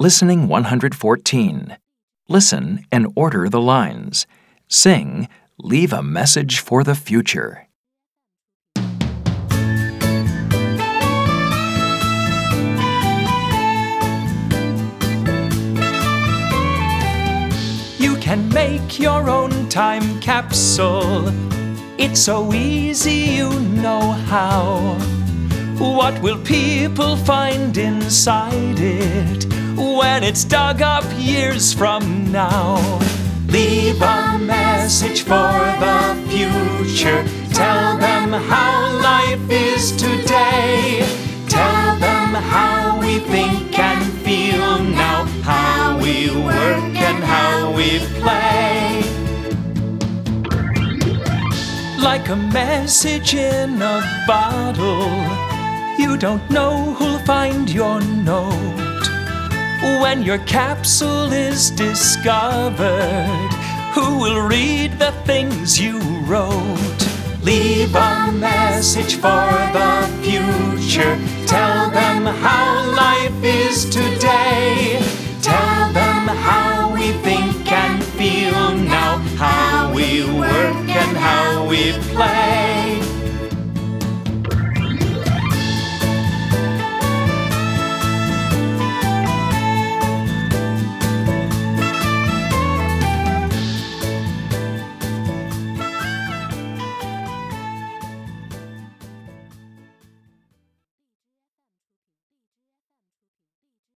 Listening 114. Listen and order the lines. Sing, Leave a Message for the Future. You can make your own time capsule. It's so easy, you know how. What will people find inside it when it's dug up years from now? Leave a message for the future. Tell them how life is today. Tell them how we think and feel now, how we work and how we play. Like a message in a bottle, you don't know who'll find your note. When your capsule is discovered, who will read the things you wrote? Leave a message for the future. Tell them how life is today. Tell them how we think and feel now, how we work and how we play.